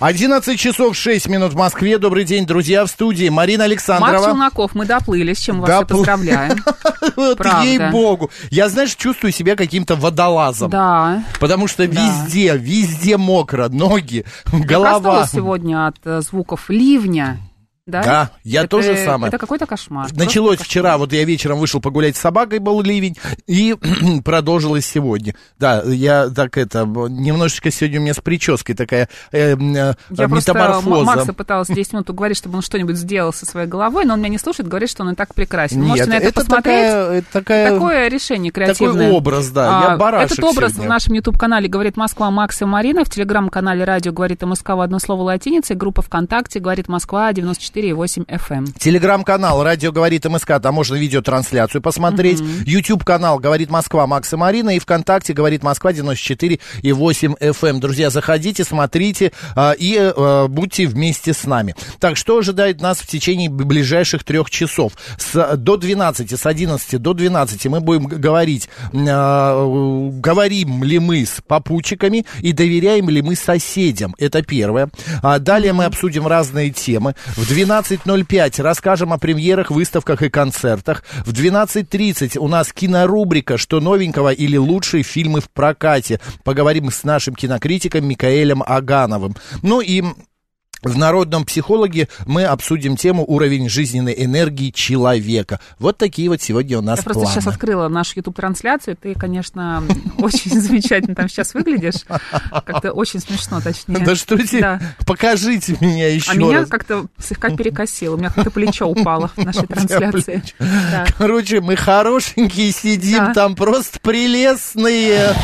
11 часов 6 минут в Москве. Добрый день, друзья, в студии. Марина Марк Александрова. Челноков, мы доплыли, с чем вас Допл- и поздравляем. Вот ей-богу. Я, знаешь, чувствую себя каким-то водолазом. Да. Потому что везде, везде мокро. Ноги, Я голова. проснулась сегодня от э, звуков ливня. Да, Да, я Это- то же самое. Это какой-то кошмар. Началось Просто вчера, вот я вечером вышел погулять с собакой, был ливень, и продолжилось сегодня. Да, я так это, немножечко сегодня у меня с прической такая э, э, Я просто метаморфоза. М- Макса пыталась 10 минут уговорить, чтобы он что-нибудь сделал со своей головой, но он меня не слушает, говорит, что он и так прекрасен. Нет, Можете на это, это посмотреть. такая- это такая- Такое решение креативное. Такой образ, да. Я А, барашек Этот образ сегодня. в нашем YouTube-канале «Говорит Москва» Макс и Марина, в телеграм-канале «Радио говорит МСК» в одно слово латиницей, группа ВКонтакте «Говорит Москва» 94,8 FM. Телеграм-канал «Радио говорит МСК», там можно видеотрансляцию посмотреть. YouTube-канал «Говорит Москва» Макс и Марина. И ВКонтакте «Говорит Москва» 94,8 FM. Друзья, заходите, смотрите а, и а, будьте вместе с нами. Так, что ожидает нас в течение ближайших трех часов? С, до 12, с 11 до 12 мы будем говорить, а, говорим ли мы с попутчиками и доверяем ли мы соседям. Это первое. А далее мы обсудим разные темы. В 12.05 расскажем о премьерах, выставках и концертах. В 12.30 у нас кинорубрика «Что новенького» или «Лучшие фильмы в прокате». Поговорим с нашим кинокритиком Микаэлем Агановым. Ну и в народном психологе мы обсудим тему уровень жизненной энергии человека. Вот такие вот сегодня у нас Я просто планы. сейчас открыла нашу YouTube-трансляцию. Ты, конечно, очень замечательно там сейчас выглядишь. Как-то очень смешно, точнее. Да что тебе? Покажите меня еще А меня как-то слегка перекосило. У меня как-то плечо упало в нашей трансляции. Короче, мы хорошенькие сидим, там просто прелестные.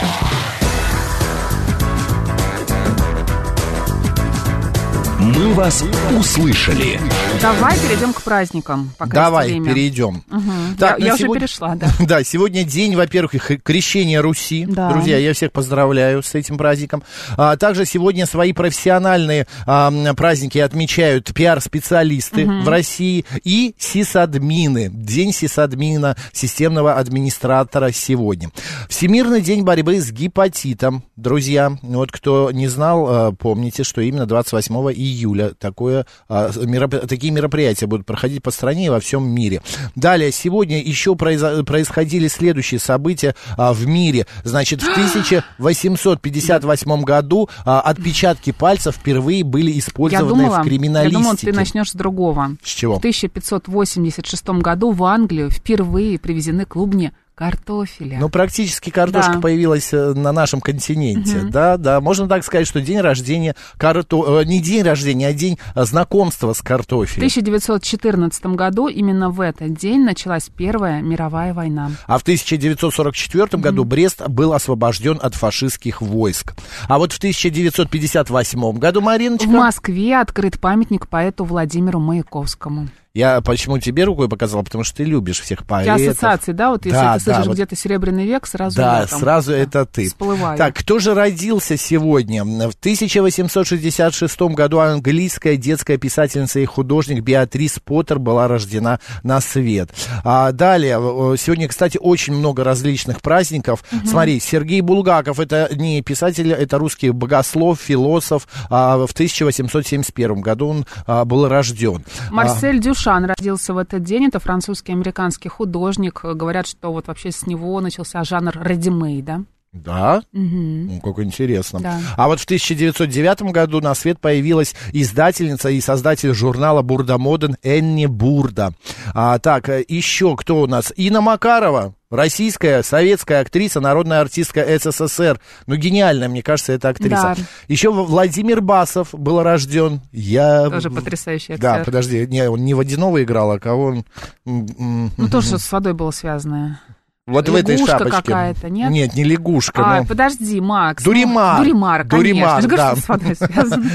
«Мы вас услышали». Давай перейдем к праздникам. Пока Давай, время. перейдем. Мгм. Так, я на я уже сегодня- перешла, да. Да, сегодня день, во-первых, крещения Руси. Да. Друзья, я всех поздравляю с этим праздником. А, также сегодня свои профессиональные а, праздники отмечают пиар-специалисты в России и сисадмины. День сисадмина, системного администратора сегодня. Всемирный день борьбы с гепатитом. Друзья, вот кто не знал, а, помните, что именно 28 июля такое, а, мероп- такие мероприятия будут проходить по стране и во всем мире. Далее, сегодня еще происходили следующие события а, в мире. Значит, в 1858 году а, отпечатки пальцев впервые были Я использованы думала, в я криминалистике. думала, ты начнешь с другого. С чего? В 1586 году в Англию впервые привезены клубни картофеля. Ну, практически картошка Да. появилась э, на нашем континенте. Да, да. Можно так сказать, что день рождения карто... э, не день рождения, а день э, знакомства с В картофелем. 1914 году именно в этот день началась Первая мировая война. А в 1944 году Брест был освобожден от фашистских войск. А вот в 1958 году, В Мариночка, Москве открыт памятник поэту Владимиру Маяковскому. Я почему тебе рукой показал, потому что ты любишь всех поэтов. ассоциации, да? Вот если Да, ты слышишь да, вот- где-то Серебряный век, сразу Да, я там, сразу да, это ты. всплываю. Так, кто же родился сегодня? В 1866 году английская детская писательница и художник Беатрис Поттер была рождена на свет. А далее, сегодня, кстати, очень много различных праздников. Смотри, Сергей Булгаков, это не писатель, это русский богослов, философ. А в 1871 году он а, был рожден. Марсель Дюшан родился в этот день. Это французский американский художник. Говорят, что вот вообще с него начался жанр редимейда. Да? Мгм. Ну, как интересно. Да. А вот в 1909 году на свет появилась издательница и создатель журнала Бурда Моден Энни Бурда. А, так, э, еще кто у нас? Инна Макарова Российская, советская актриса, народная артистка СССР. Ну, гениальная, мне кажется, эта актриса. Да. Еще Владимир Басов был рожден. Я... Тоже потрясающий Да, актер. подожди, не, он не Водянова играл, а кого он... Ну, тоже что-то с водой было связано. Вот в этой Лягушка шапочке. какая-то, нет? Нет, не лягушка, А, но... подожди, Макс. ну, Дуримар. Дуримар, конечно. Дуримар, говорю, да. В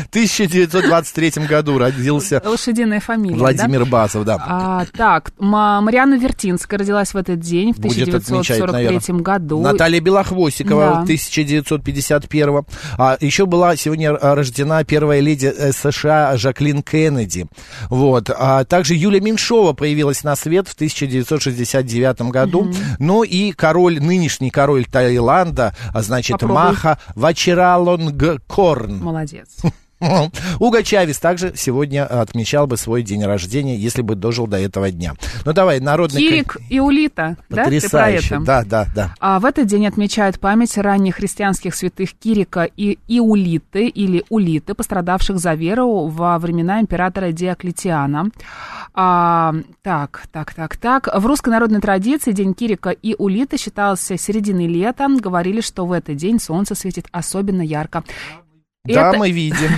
1923 году родился Лошадиная фамилия, да? Владимир Басов, да. А, так, Ма- Марианна Вертинская родилась в этот день, в Будет отмечать, 1943 году. Наталья Белохвостикова, Да. 1951 а, Еще была сегодня рождена первая леди э, США Жаклин Кеннеди. Вот. А также Юлия Меньшова появилась на свет в 1969 году. Ну и король, нынешний король Таиланда, а, значит, Попробуй. Маха Вачиралонгкорн. Молодец. Уго Чавес также сегодня отмечал бы свой день рождения, если бы дожил до этого дня. Ну давай, народный... Кирик и Улита, да? Потрясающе. это? Да, да, да. А в этот день отмечают память ранних христианских святых Кирика и Иулиты, или Улиты, пострадавших за веру во времена императора Диоклетиана. А, так, так, так, так. В русской народной традиции День Кирика и Улиты считался серединой лета. Говорили, что в этот день солнце светит особенно ярко. Да, Это- мы видим.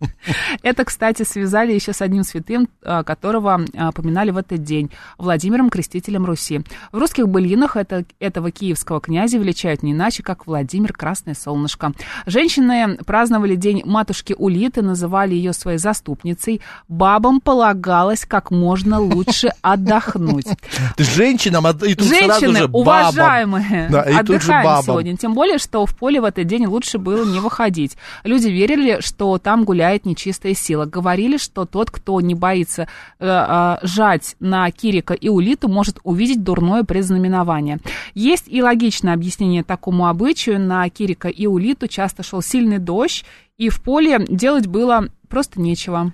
Это, кстати, связали еще с одним святым, а, которого а, поминали в этот день, Владимиром Крестителем Руси. В русских былинах это, этого киевского князя величают не иначе, как Владимир Красное Солнышко. Женщины праздновали день матушки Улиты, называли ее своей заступницей. Бабам полагалось как можно лучше отдохнуть. Женщинам, и тут Женщины, же уважаемые, Да, и отдыхаем сегодня. Тем более, что в поле в этот день лучше было не выходить. Люди верили, что там гуляет нечистая сила. Говорили, что тот, кто не боится э, э, жать на Кирика и Улиту, может увидеть дурное предзнаменование. Есть и логичное объяснение такому обычаю. На Кирика и Улиту часто шел сильный дождь, и в поле делать было просто нечего.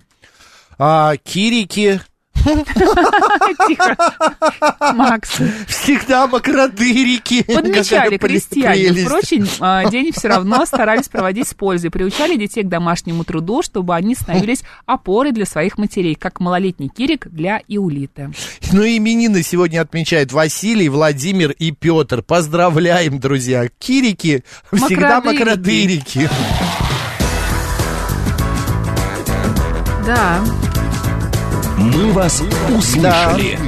А кирики Тихо. Макс. всегда макродырики. Подмечали крестьяне. Впрочем, а, день все равно старались проводить с пользой. Приучали детей к домашнему труду, чтобы они становились опорой для своих матерей, как малолетний Кирик для Иулиты. Ну, именины сегодня отмечают Василий, Владимир и Петр. Поздравляем, друзья. Кирики всегда макродырики. Да. «Мы вас услышали».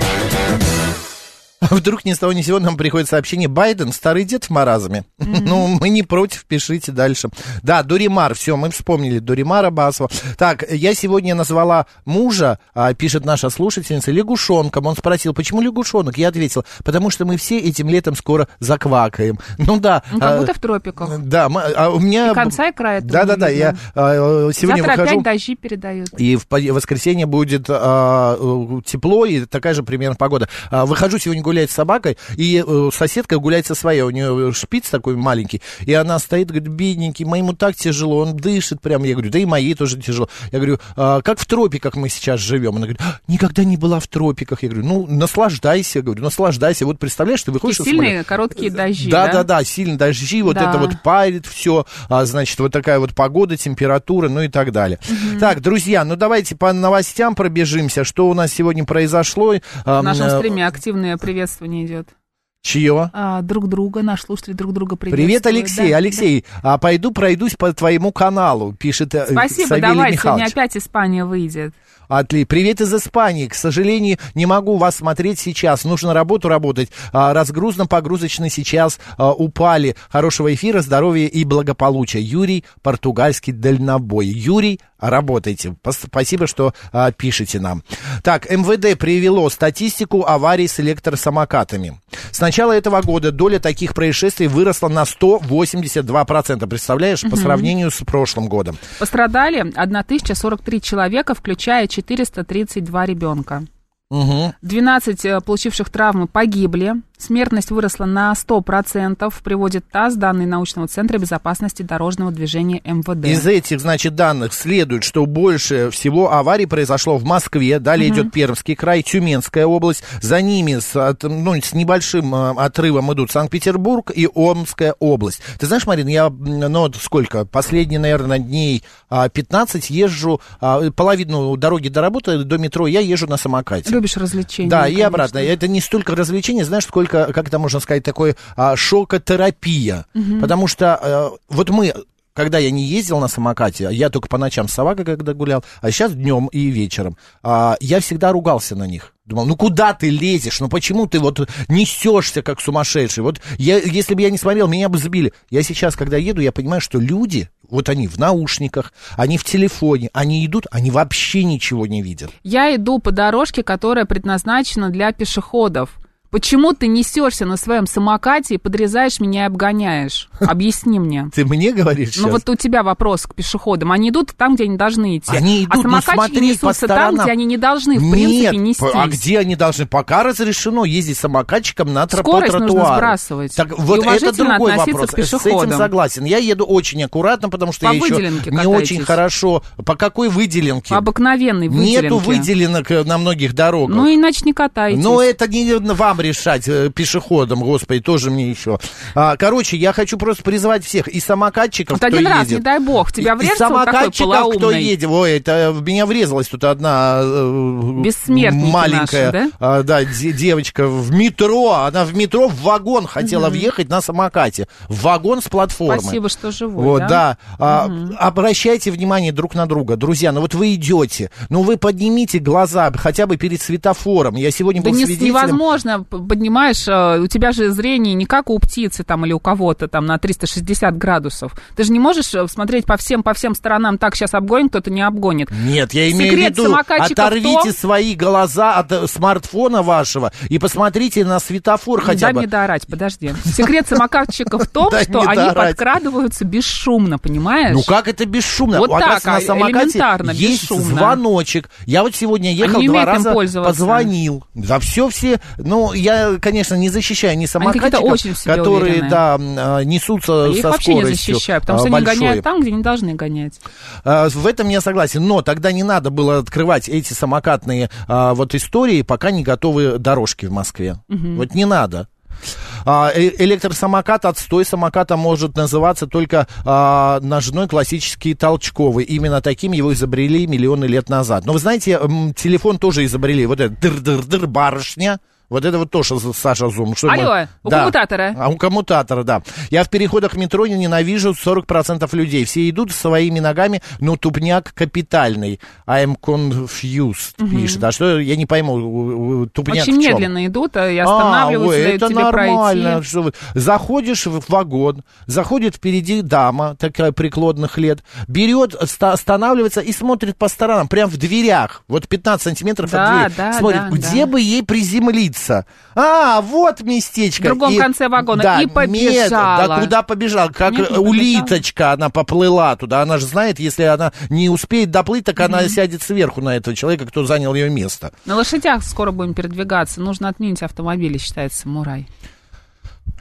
А Вдруг ни с того ни с сего нам приходит сообщение Байден, старый дед в маразме. Ну, мы не против, пишите дальше. Да, Дуримар, все, мы вспомнили Дуримара Басова. Так, я сегодня назвала мужа, а, пишет наша слушательница, лягушонком. Он спросил, почему лягушонок? Я ответил, потому что мы все этим летом скоро заквакаем. Ну да. Ну, как а, будто в тропиках. Да, а у меня... И конца и края этого Да, да, да, не я а, сегодня Завтра выхожу... опять дожди передают. И в воскресенье будет а, э, тепло и такая же примерно погода. А, выхожу сегодня гулять с собакой, и э, соседка гуляет со своей. У нее шпиц такой маленький, и она стоит, говорит, бедненький, моему так тяжело, он дышит прям. Я говорю, да и моей тоже тяжело. Я говорю, «А, как в тропиках мы сейчас живем? Она говорит, «А, никогда не была в тропиках. Я говорю, ну, наслаждайся, говорю, наслаждайся. Вот представляешь, ты выходишь... Такие сильные короткие дожди, Да, да? да, да, сильные дожди, вот Да. это вот парит все, а, значит, вот такая вот погода, температура, ну и так далее. Так, друзья, ну давайте по новостям пробежимся, что у нас сегодня произошло. В нашем м, стриме активное приветствование идет. Чье? А, друг друга, наш слушатель друг друга приветствует. Привет, Алексей. Да, Алексей, а, пойду пройдусь по твоему каналу, пишет э, да. Спасибо, Савелий давай, сегодня Михайлович. опять Испания выйдет. Отли. Привет из Испании. К сожалению, не могу вас смотреть сейчас. Нужно работу работать. А, Разгрузно-погрузочно сейчас а, упали. Хорошего эфира, здоровья и благополучия. Юрий, португальский дальнобой. Юрий, работайте. Спасибо, что а, пишете нам. Так, МВД привело статистику аварий с электросамокатами. С начала этого года доля таких происшествий выросла на 182%. Представляешь, по сравнению с прошлым годом. Пострадали 1043 человека, включая 432 ребенка. Угу. 12 э, получивших травмы погибли. Смертность выросла на 100%, приводит ТАСС, данные научного центра безопасности дорожного движения МВД. Из этих, значит, данных следует, что больше всего аварий произошло в Москве, далее идет Пермский край, Тюменская область, за ними с, ну, с небольшим э, отрывом идут Санкт-Петербург и Омская область. Ты знаешь, Марин, я, ну, сколько, последние, наверное, дней а, 15 езжу, а, половину дороги до работы, до метро я езжу на самокате. Любишь развлечения? Да, и конечно. обратно. Это не столько развлечение, знаешь, сколько э, как это можно сказать, такой а, шокотерапия. Потому что э, вот мы когда я не ездил на самокате, я только по ночам с собакой когда гулял, а сейчас днем и вечером, а, я всегда ругался на них. Думал, ну куда ты лезешь? Ну почему ты вот несешься как сумасшедший? Вот я, если бы я не смотрел, меня бы забили. Я сейчас, когда еду, я понимаю, что люди, вот они в наушниках, они в телефоне, они идут, они вообще ничего не видят. Я иду по дорожке, которая предназначена для пешеходов. Почему ты несешься на своем самокате и подрезаешь меня и обгоняешь? Объясни мне. Ты мне говоришь Ну сейчас? вот у тебя вопрос к пешеходам. Они идут там, где они должны идти. Они идут, а ну, самокатчики несутся там, где они не должны, в принципе, Нет, нестись. а где они должны? Пока разрешено ездить самокатчиком на тро- Скорость нужно сбрасывать. Так И вот это другой вопрос. к пешеходам. С этим согласен. Я еду очень аккуратно, потому что я еще не очень хорошо. По какой выделенке? Обыкновенной выделенке. Нету выделенок э, на многих дорогах. Ну, иначе не катайтесь. Но это не вам решать, э, пешеходам, господи, тоже мне еще. А, короче, я хочу просто призвать всех и самокатчиков, Вот кто один раз, едет. не дай бог, тебя такой самокатчиков, кто едет. Ой, это в меня врезалась тут одна э, маленькая наши, а, да, де- девочка в метро. Она в метро в вагон хотела въехать на самокате. В вагон с платформы. Спасибо, что живой, Вот, да? да. А, обращайте внимание друг на друга. Друзья, ну вот вы идете, ну вы поднимите глаза хотя бы перед светофором. Я сегодня Да был не- свидетелем... невозможно, п- понимаешь, э, у тебя же зрение не как у птицы там или у кого-то там на 360 градусов. Ты же не можешь э, смотреть по всем, по всем сторонам, так сейчас обгонит, кто-то не обгонит. Нет, я имею Секрет в виду, оторвите том- свои глаза от э, смартфона вашего и посмотрите на светофор хотя Дай бы. мне доорать, подожди. Секрет самокатчиков в том, что они подкрадываются бесшумно, понимаешь? Ну как это бесшумно? Вот так, на а, самокате элементарно, есть бесшумно. звоночек. Я вот сегодня ехал два раза, позвонил. За все все. Ну, я, конечно, не защищаю ни самокатчиков, которые, уверенные. да, а, несутся Я их со вообще не скоростью защищаю, потому а, что большой. они гоняют там, где не должны гонять. А, В этом я согласен, но тогда не надо было открывать эти самокатные вот истории, пока не готовы дорожки в Москве. Вот не надо. Э- электросамокат, отстой самоката может называться только а, ножной классический толчковый. Именно таким его изобрели миллионы лет назад. Но вы знаете, телефон тоже изобрели. Вот это дыр-дыр-дыр, барышня. Вот это вот тоже Саша Зум. Что Алло, мы- у коммутатора. а у коммутатора, да. Я в переходах метро ненавижу 40% людей. Все идут своими ногами, но тупняк капитальный. I'm confused, пишет. А что, я не пойму, тупняк Очень в чем? медленно идут а, и А, останавливаются, ой, это тебе нормально. пройти. Что Заходишь в вагон, заходит впереди дама, такая преклонных лет, берет, ста- останавливается и смотрит по сторонам, прям в дверях, вот 15 сантиметров Да, от двери. да, смотрит, да, где да. бы ей приземлиться. А, вот местечко. В другом И- конце вагона. да, И побежала. Нет, да куда побежала? Как Нет, не улиточка она поплыла туда. Она же знает, если она не успеет доплыть, так она сядет сверху на этого человека, кто занял ее место. На лошадях скоро будем передвигаться. Нужно отменить автомобили, считает самурай.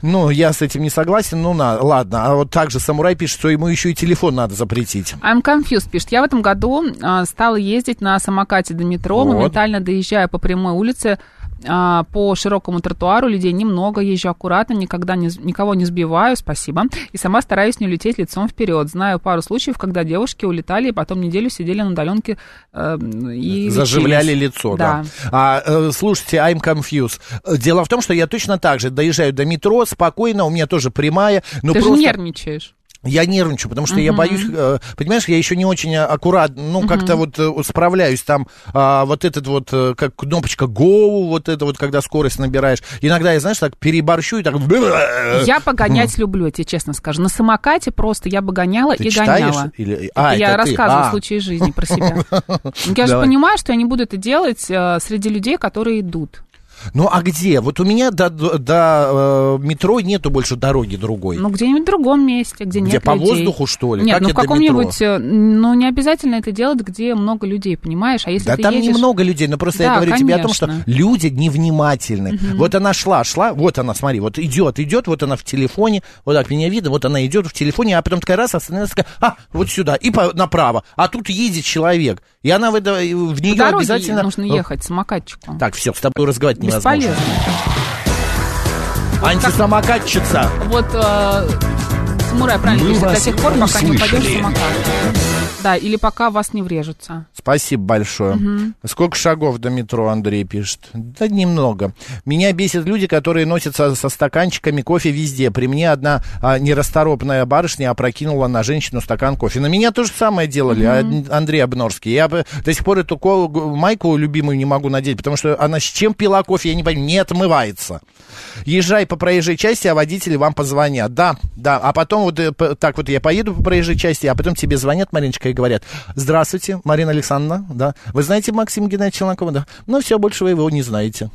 Ну, я с этим не согласен, ну, на, ладно. А вот также самурай пишет, что ему еще и телефон надо запретить. I'm confused, пишет. Я в этом году а, стала ездить на самокате до метро, Вот. моментально доезжая по прямой улице а, по широкому тротуару. Людей немного, езжу аккуратно, никогда не, никого не сбиваю, спасибо. И сама стараюсь не улететь лицом вперед. Знаю пару случаев, когда девушки улетали и потом неделю сидели на удаленке э, и Заживляли лечились. лицо, да. Да. А, э, слушайте, I'm confused. Дело в том, что я точно так же доезжаю до метро спокойно, у меня тоже прямая, но Ты просто... же нервничаешь. Я нервничаю, потому что я боюсь, э, понимаешь, я еще не очень аккуратно, ну, как-то вот э, справляюсь там, а, вот этот вот, э, как кнопочка Go, вот это вот, когда скорость набираешь. Иногда я, знаешь, так переборщу и так... Я погонять люблю, я тебе честно скажу. На самокате просто я бы гоняла Ты и читаешь? гоняла. Или- Это А, я это рассказываю А. случаи жизни про себя. Я же понимаю, что я не буду это делать среди людей, которые идут. Ну, а где? Вот у меня до, до- до, э, метро нету больше дороги другой. Ну, где-нибудь в другом месте, где, Где, нет по людей. воздуху, что ли? Нет, Как ну в каком-нибудь, э, ну не обязательно это делать, где много людей, понимаешь? А если Да там едешь... немного людей, но просто я Да, говорю тебе о том, что конечно. люди невнимательны. Вот она шла, шла, вот она, смотри, вот идет, идет, вот она в телефоне, вот так меня видно, вот она идет в телефоне, а потом такая раз остановилась, такая, а, вот сюда, и по- направо, а тут едет человек, и она в, в По нее обязательно... нужно ехать самокатчику. Так, все, с тобой разговаривать невозможно. Бесполезно. Антисамокатчица. Вот э, Мурай правильно Мы до тех пор, пока не упадешь в услышали. самокат. Да, или пока вас не врежутся. Спасибо большое. Сколько шагов до метро, Андрей пишет? Да немного. Меня бесит люди, которые носятся со стаканчиками кофе везде. При мне одна а, нерасторопная барышня опрокинула на женщину стакан кофе. На меня то же самое делали, Ан- Андрей Обнорский. Я бы до сих пор эту майку любимую не могу надеть, потому что она с чем пила кофе, я не понимаю, не отмывается. Езжай по проезжей части, а водители вам позвонят. Да, да. А потом вот э, так вот я поеду по проезжей части, а потом тебе звонят, Мариночка, и говорят, здравствуйте, Марина Александровна, да. Вы знаете Максима Геннадьевича Челнокова? Да. Ну, все, больше вы его не знаете.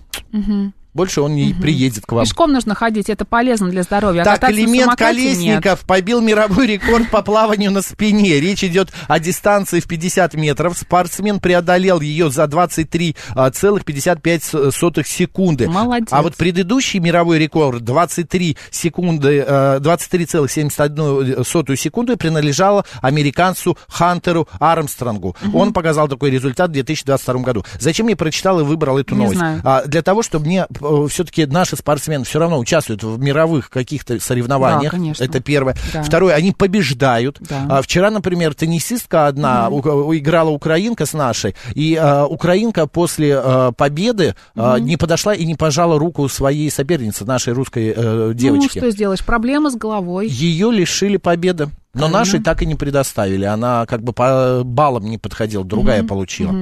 Больше он не приедет к вам. Пешком нужно ходить, это полезно для здоровья. А Так, элемент самокате нет. Колесников побил мировой рекорд по плаванию на спине. Речь идет о дистанции в 50 метров. Спортсмен преодолел ее за 23,55 секунды. Молодец. А вот предыдущий мировой рекорд 23 секунды, э, 23,71 секунду принадлежало американцу Хантеру Армстронгу. Он показал такой результат в 2022 году. Зачем я прочитал и выбрал эту Не новость? знаю. А, для того, чтобы мне все-таки наши спортсмены все равно участвуют в мировых каких-то соревнованиях. Да, конечно. Это первое. Да. Второе, они побеждают. Да. А, вчера, например, теннисистка одна у- играла украинка с нашей, и а, украинка после а, победы а, не подошла и не пожала руку своей соперницы, нашей русской э, девочки. Ну, что сделаешь? Проблема с головой. Ее лишили победы. Но нашей так и не предоставили. Она как бы по баллам не подходила, другая получила.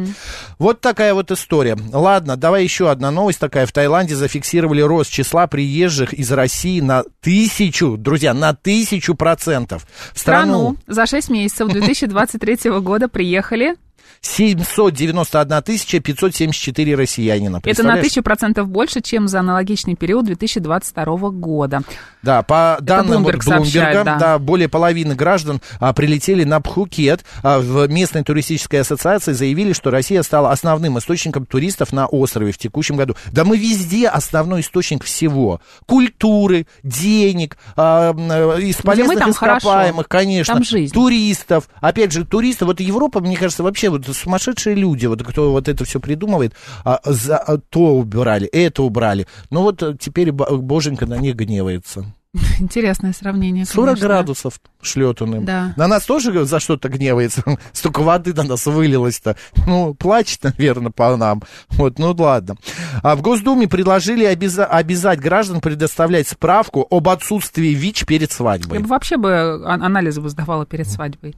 Вот такая вот история. Ладно, давай еще одна новость такая. В Таиланде зафиксировали рост числа приезжих из России на тысячу, друзья, на тысячу процентов. В страну страну за 6 месяцев 2023 года приехали. 791 тысяча 574 россиянина. Это на тысячу процентов больше, чем за аналогичный период 2022 года. Да, по данным Bloomberg Блумберга, да. да, более половины граждан а, прилетели на Пхукет. А, в местной туристической ассоциации заявили, что Россия стала основным источником туристов на острове в текущем году. Да мы везде основной источник всего. Культуры, денег, а, из полезных там хорошо. ископаемых, конечно. Там жизнь. Туристов. Опять же, туристов. Вот Европа, мне кажется, вообще вот сумасшедшие люди, вот кто вот это все придумывает, а, за, а, то убирали, это убрали. Ну вот э, теперь бо- боженька на них гневается. Интересное сравнение. 40 конечно. градусов шлет он им. Да. На нас тоже за что-то гневается. Столько воды на нас вылилось-то. Ну, плачет, наверное, по нам. Вот, ну ладно. А в Госдуме предложили обяза- обязать граждан предоставлять справку об отсутствии ВИЧ перед Я свадьбой. бы вообще бы а- анализы бы сдавала перед свадьбой.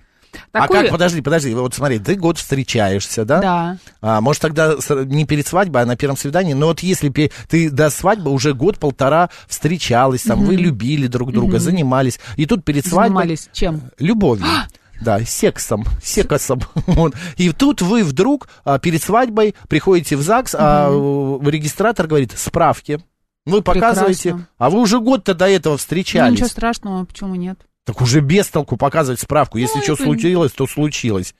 А Такой- как, подожди, подожди, вот смотри, ты год встречаешься, да? Да. А, может, тогда не перед свадьбой, а на первом свидании. Но вот если ты до свадьбы уже год-полтора встречалась, там, вы любили друг друга, занимались, и тут перед свадьбой... Занимались чем? Любовью. Да, сексом, секосом. Вот. И тут вы вдруг а, перед свадьбой приходите в ЗАГС, а э, регистратор говорит, справки. Вы показываете, Прекрасно. а вы уже год-то до этого Ну, встречались. ничего страшного, почему нет? Так уже без толку показывать справку. Если Ну, что это- случилось, то случилось.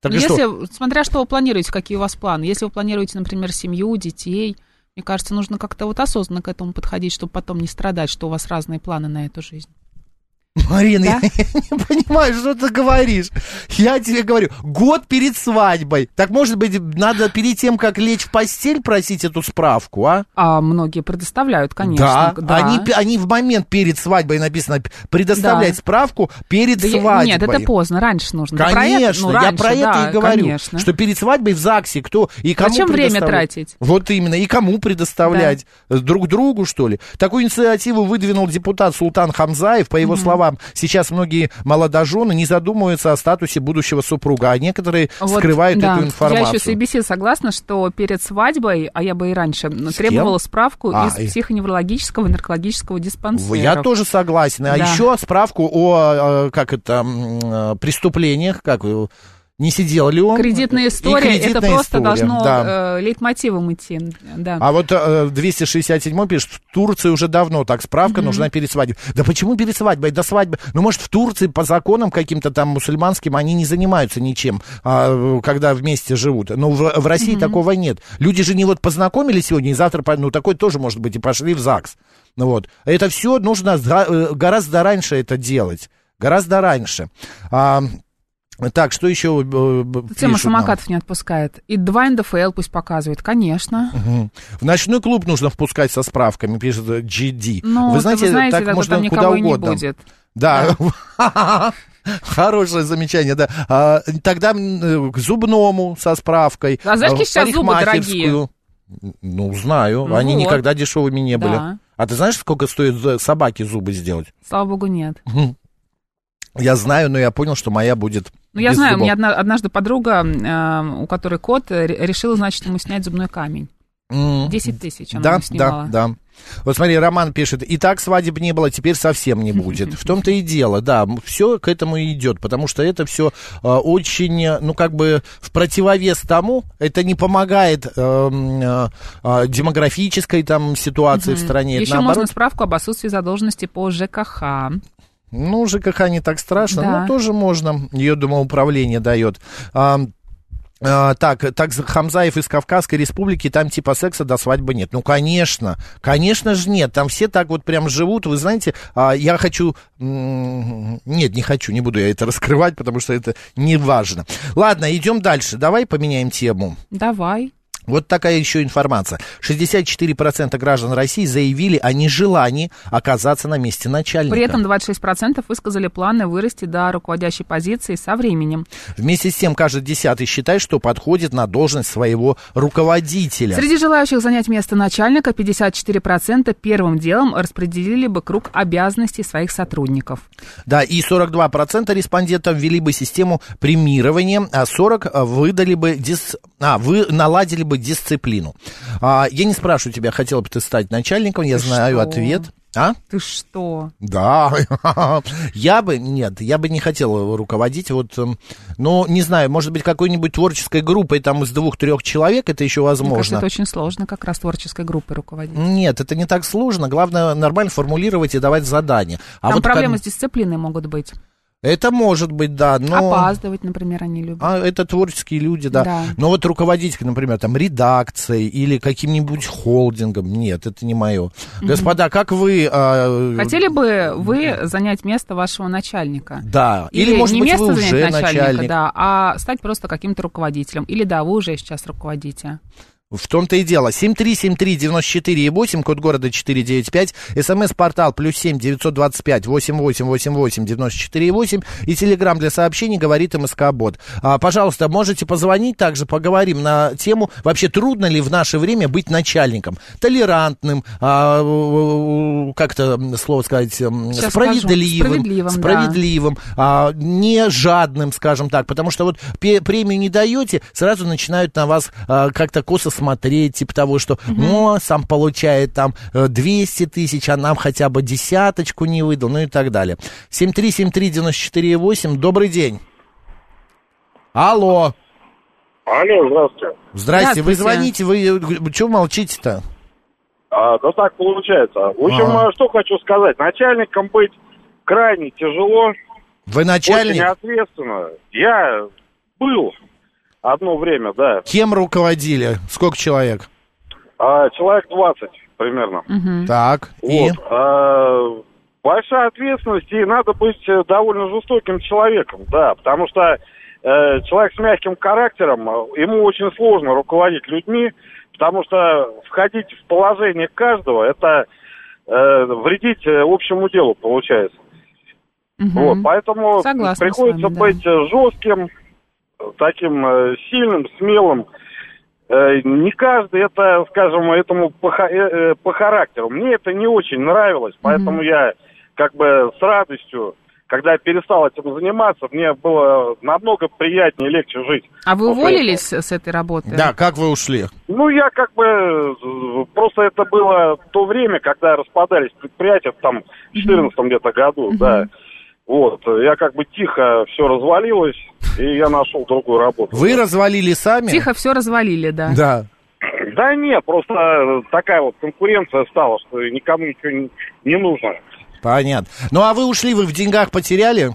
Так Если, что? смотря что вы планируете, какие у вас планы. Если вы планируете, например, семью, детей, мне кажется, нужно как-то вот осознанно к этому подходить, чтобы потом не страдать, что у вас разные планы на эту жизнь. Марина, Да? я, не понимаю, что ты говоришь. Я тебе говорю, год перед свадьбой. Так, может быть, надо перед тем, как лечь в постель, просить эту справку, а? А многие предоставляют, конечно. да, Они, пе- они в момент перед свадьбой написано предоставлять Да. справку перед Да я- свадьбой. Нет, это поздно, раньше нужно. Да про это- Конечно, ну, я раньше, про это да, и говорю, конечно. что перед свадьбой в ЗАГСе кто и кому Зачем время тратить? Вот именно, и кому предоставлять? Друг другу, что ли? Такую инициативу выдвинул депутат Султан Хамзаев. По его словам, сейчас многие молодожены не задумываются о статусе будущего супруга, а некоторые Вот, скрывают да. эту информацию. Я еще с ABC согласна, что перед свадьбой, а я бы и раньше, ну, требовала справку А, из и- психоневрологического и наркологического диспансера. Я тоже согласен. А Да. еще справку о, э, как это, э, преступлениях, как э, не сидел ли он? Кредитная И история, это кредитная просто история, должно да. э, лейтмотивом идти. Да. А вот э, 267 пишет, в Турции уже давно так справка нужна перед свадьбой. Да почему перед свадьбой? До свадьбы. Ну, может, в Турции по законам каким-то там мусульманским они не занимаются ничем, а, когда вместе живут. Но в, в России такого нет. Люди же не вот познакомились сегодня, и завтра, ну, такой тоже может быть, и пошли в ЗАГС. Ну, вот. Это все нужно э, гораздо раньше это делать. Гораздо раньше. А, так, что еще э, Тема пишут нам? самокатов не отпускает. И 2 НДФЛ пусть показывает, конечно. Мгм. В ночной клуб нужно впускать со справками, пишет э, GD. Ну, вы знаете, вы знаете, так можно куда и не угодно. будет. Да. Хорошее замечание, да. А, тогда к зубному со справкой. А знаешь, какие сейчас зубы парикмахерскую. Ну, знаю. Ну Они вот. никогда дешевыми не были. Да. А ты знаешь, сколько стоит собаке зубы сделать? Слава богу, нет. Я знаю, но я понял, что моя будет Ну, я знаю, у зубов. меня одна- однажды подруга, э, у которой кот, э, ре- решила, значит, ему снять зубной камень. М, 10 тысяч она Да, ему да, снимала. да. Вот смотри, Роман пишет, и так свадеб не было, теперь совсем не будет. В том-то и дело, да, все к этому и идет, потому что это все очень, э, ну, как бы в противовес тому, это не помогает эм, э, э, демографической там ситуации в стране. Еще наоборот, можно справку об отсутствии задолженности по ЖКХ. Ну, ЖКХ не так страшно, Да. ну, тоже можно. Ее, думаю, управление дает. А, а, так, так, Хамзаев из Кавказской республики, там типа секса до свадьбы нет. Ну, конечно, конечно же нет. Там все так вот прям живут. Вы знаете, а, я хочу... Нет, не хочу, не буду я это раскрывать, потому что это не важно. Ладно, идем дальше. Давай поменяем тему. Давай. Вот такая еще информация. 64% граждан России заявили о нежелании оказаться на месте начальника. При этом 26% высказали планы вырасти до руководящей позиции со временем. Вместе с тем, каждый десятый считает, что подходит на должность своего руководителя. Среди желающих занять место начальника 54% первым делом распределили бы круг обязанностей своих сотрудников. Да, и 42% респондентов ввели бы систему премирования, а 40% выдали бы дис... а, вы наладили бы дисциплину. А, я не спрашиваю тебя, хотела бы ты стать начальником, я Ты знаю что? ответ. А? Ты что? Да, я бы, нет, я бы не хотел руководить, вот, эм, ну, не знаю, может быть, какой-нибудь творческой группой там из двух-трех человек, это еще Мне кажется, возможно. это очень сложно как раз творческой группой руководить. Нет, это не так сложно. Главное нормально формулировать и давать задания. А Там вот проблемы кон- с дисциплиной могут быть. Это может быть, да, но... Опаздывать, например, они любят. А, это творческие люди, да. Да. Но вот руководить, например, там, редакцией или каким-нибудь холдингом, нет, это не мое. Господа, как вы... а, Хотели бы вы занять место вашего начальника? Да, или, Или, может не быть, место вы уже начальника, начальник. да, а стать просто каким-то руководителем. Или да, вы уже сейчас руководите. В том-то и дело. 7373948, код города 495, смс-портал плюс 7 925 8888 94,8 и телеграмм для сообщений говорит МСК Бот. А, пожалуйста, можете позвонить, также поговорим на тему, вообще трудно ли в наше время быть начальником, толерантным, а, как-то слово сказать, Сейчас скажу. справедливым, Справедливым, да. справедливым, а, не жадным, скажем так, потому что вот премию не даете, сразу начинают на вас а, как-то косо смотреть, типа того, что, ну, сам получает там э, 200 тысяч, а нам хотя бы десяточку не выдал, ну и так далее. 7373948, добрый день. Алло. Алло, здравствуйте. Здрасте, вы Здравствуйте. звоните, вы что молчите-то? А, да так получается. В общем, а, что хочу сказать. Начальником быть крайне тяжело, Вы очень начальник? ответственно. Я был одно время, да. Кем руководили? Сколько человек? А, человек 20 примерно. Мгм. Так, и? Вот. А, большая ответственность, и надо быть э, довольно жестоким человеком, да, потому что э, человек с мягким характером, э, ему очень сложно руководить людьми, потому что входить в положение каждого, это э, вредить э, общему делу, получается. Мгм. Вот, поэтому Согласна приходится вами, да. быть жестким, таким э, сильным, смелым. Э, Не каждый это, скажем, этому по, ха- э, по характеру. Мне это не очень нравилось, поэтому я как бы с радостью, когда я перестал этим заниматься, мне было намного приятнее и легче жить. А вы уволились с этой работы? Да, как вы ушли? ну, я как бы... Просто это было то время, когда распадались предприятия, там, в 2014 где-то году, да. Вот, я как бы тихо все развалилось, и я нашел другую работу. Вы развалили сами? Тихо все развалили, да. Да. Да нет, просто э, такая вот конкуренция стала, что никому ничего не, не нужно. Понятно. Ну, а вы ушли, вы в деньгах потеряли?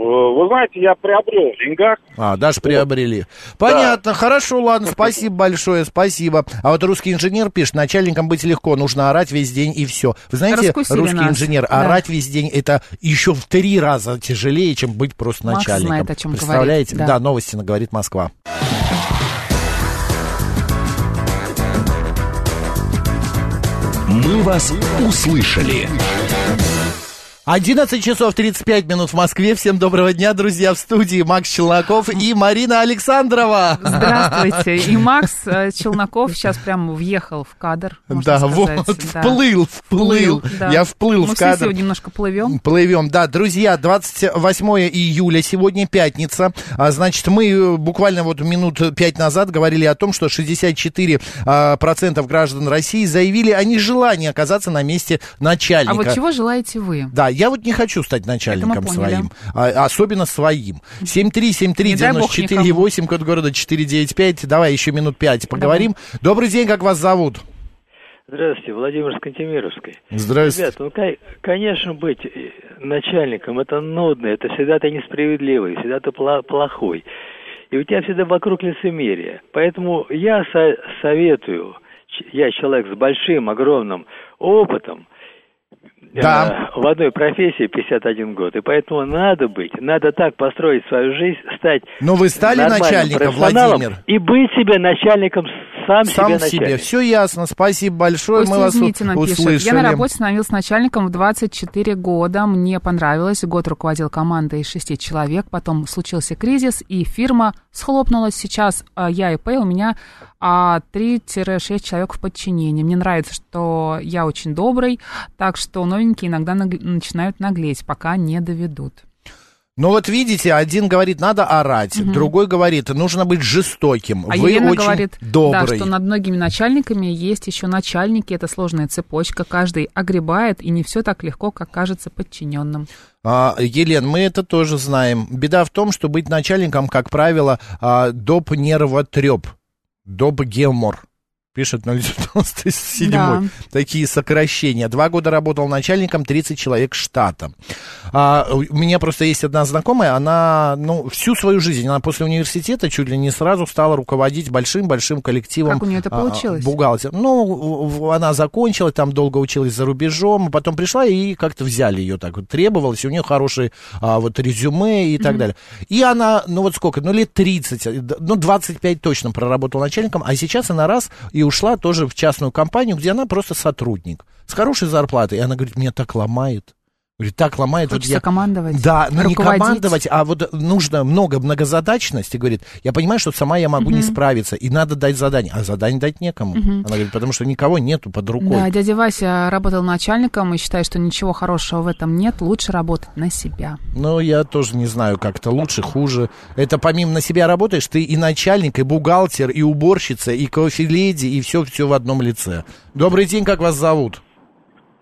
Э, Вы знаете, я приобрел в деньгах. А, даже приобрели. Понятно, хорошо, ладно, спасибо большое, спасибо. А вот русский инженер пишет, начальником быть легко, нужно орать весь день и все. Вы знаете, Раскусили русский нас, инженер, да. орать весь день, это еще в три раза тяжелее, чем быть просто Макс начальником. знает, о чем Представляете? говорит, да. да, новости на говорит Москва. «Мы вас услышали». 11 часов 35 минут в Москве. Всем доброго дня, друзья, в студии Макс Челноков и Марина Александрова. Здравствуйте. И Макс э, Челноков сейчас прям въехал в кадр. Да, сказать. вот, Да. вплыл, вплыл. да. Я вплыл Мы в кадр. сегодня немножко плывем. Плывем, да, друзья, 28 июля, сегодня пятница, а, значит, мы э, буквально вот минут пять назад говорили о том, что 64% а, граждан России заявили о нежелании оказаться на месте начальника. А вот чего желаете вы? Да, я вот не хочу стать начальником своим, а, особенно своим. 7373948, Не дай бог 94,8, код города 495. Давай еще минут пять поговорим. Добрый день, как вас зовут? Здравствуйте, Владимир Скантемировский. Здравствуйте. Ребят, ну, конечно, быть начальником это нудно, это всегда ты несправедливый, всегда ты плохой. И у тебя всегда вокруг лицемерие. Поэтому я со- советую, я человек с большим, огромным опытом, Да. э, в одной профессии 51 год. И поэтому надо быть, надо так построить свою жизнь, стать Но вы стали начальником, Владимир? И быть себе начальником, сам, Сам себе себе. начальник. Все ясно. Спасибо большое. Костя Мы вас пишет. услышали. Я на работе становился начальником в 24 года. Мне понравилось. Год руководил командой из шести человек. Потом случился кризис, и фирма схлопнулась. Сейчас а, я ИП, у меня а, 3-6 человек в подчинении. Мне нравится, что я очень добрый, так что новенькие иногда наг- начинают наглеть, пока не доведут. Ну вот видите, один говорит, надо орать, другой говорит, нужно быть жестоким. А Вы Елена очень говорит, добрый. да, что над многими начальниками есть еще начальники, это сложная цепочка, каждый огребает, и не все так легко, как кажется подчиненным. А, Елен, мы это тоже знаем. Беда в том, что быть начальником, как правило, а, доп. нервотреп, доп. гемор. Пишет 097. Да. Такие сокращения. Два года работал начальником, 30 человек штата. А, у меня просто есть одна знакомая, она, ну, всю свою жизнь, она после университета чуть ли не сразу стала руководить большим-большим коллективом. Как у неё это а, получилось? бухгалтер. Ну, она закончила, там долго училась за рубежом, а потом пришла и как-то взяли ее так вот, требовалось, у нее хорошие а, вот резюме и так далее. И она, ну вот сколько, ну лет 30, э, ну 25 точно проработала начальником, а сейчас она раз и ушла тоже в частную компанию, где она просто сотрудник с хорошей зарплатой. И она говорит, меня так ломает. Говорит, так ломает. Хочется я... командовать, Да, но не командовать, а вот нужно много многозадачности. Говорит, я понимаю, что сама я могу не справиться, и надо дать задание. А задание дать некому. Она говорит, потому что никого нету под рукой. Да, дядя Вася работал начальником и считает, что ничего хорошего в этом нет, лучше работать на себя. Ну, я тоже не знаю, как это лучше, хуже. Это помимо на себя работаешь, ты и начальник, и бухгалтер, и уборщица, и кофе-леди, и все, все в одном лице. Добрый день, как вас зовут?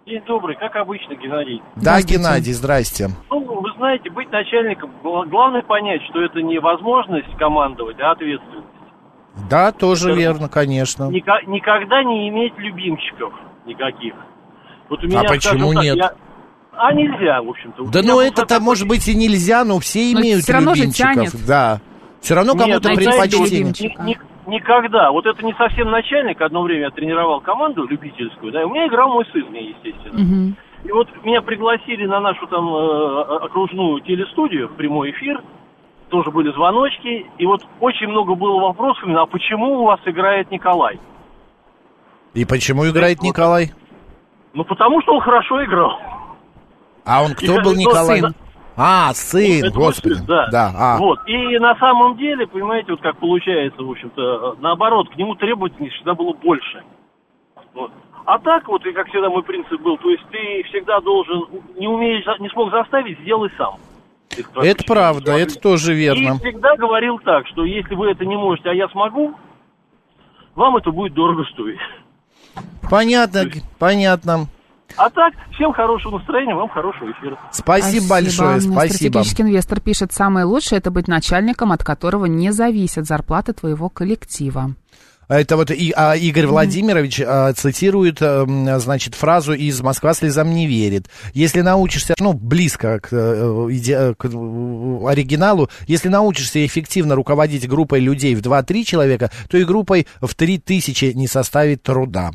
День добрый, как обычно, Геннадий. Да. Геннадий, здрасте. Ну, вы знаете, быть начальником, гла- главное понять, что это не возможность командовать, а ответственность. Да, тоже Да. верно, конечно. Ника- никогда не иметь любимчиков никаких. Вот у меня, А почему так, нет? я- А нельзя, в общем-то. Да ну это-то, такой- может быть, и нельзя, но все Но имеют всё равно же любимчиков. тянет. Да. Все равно кому-то ну, предпочтение. вот предпочтение. Ни- ни- никогда. Вот это не совсем начальник. Одно время я тренировал команду любительскую, да, и у меня играл мой сын, мне, естественно. Мгм. И вот меня пригласили на нашу там э, окружную телестудию в прямой эфир. Тоже были звоночки. И вот очень много было вопросов именно, а почему у вас играет Николай? И почему играет Николай? Ну, потому что он хорошо играл. А он кто И был Николай? сын. А, сын, мой господи. сын, да. Да, а. Вот. И на самом деле, понимаете, вот как получается, в общем-то, наоборот, к нему требовательность всегда было больше. Вот. А так вот, и как всегда мой принцип был, то есть ты всегда должен, не умеешь, не смог заставить, сделай сам. Это правда, это тоже верно. И всегда говорил так, что если вы это не можете, а я смогу, вам это будет дорого стоить. Понятно, понятно. А так, всем хорошего настроения, вам хорошего эфира. Спасибо, большое, спасибо. Стратегический инвестор пишет, самое лучшее это быть начальником, от которого не зависят зарплаты твоего коллектива. Это вот и, а, Игорь Владимирович а, цитирует, а, значит, фразу из «Москва слезам не верит». Если научишься, ну, близко к, э, иде- к, э, оригиналу, если научишься эффективно руководить группой людей в 2-3 человека, то и группой в 3000 не составит труда.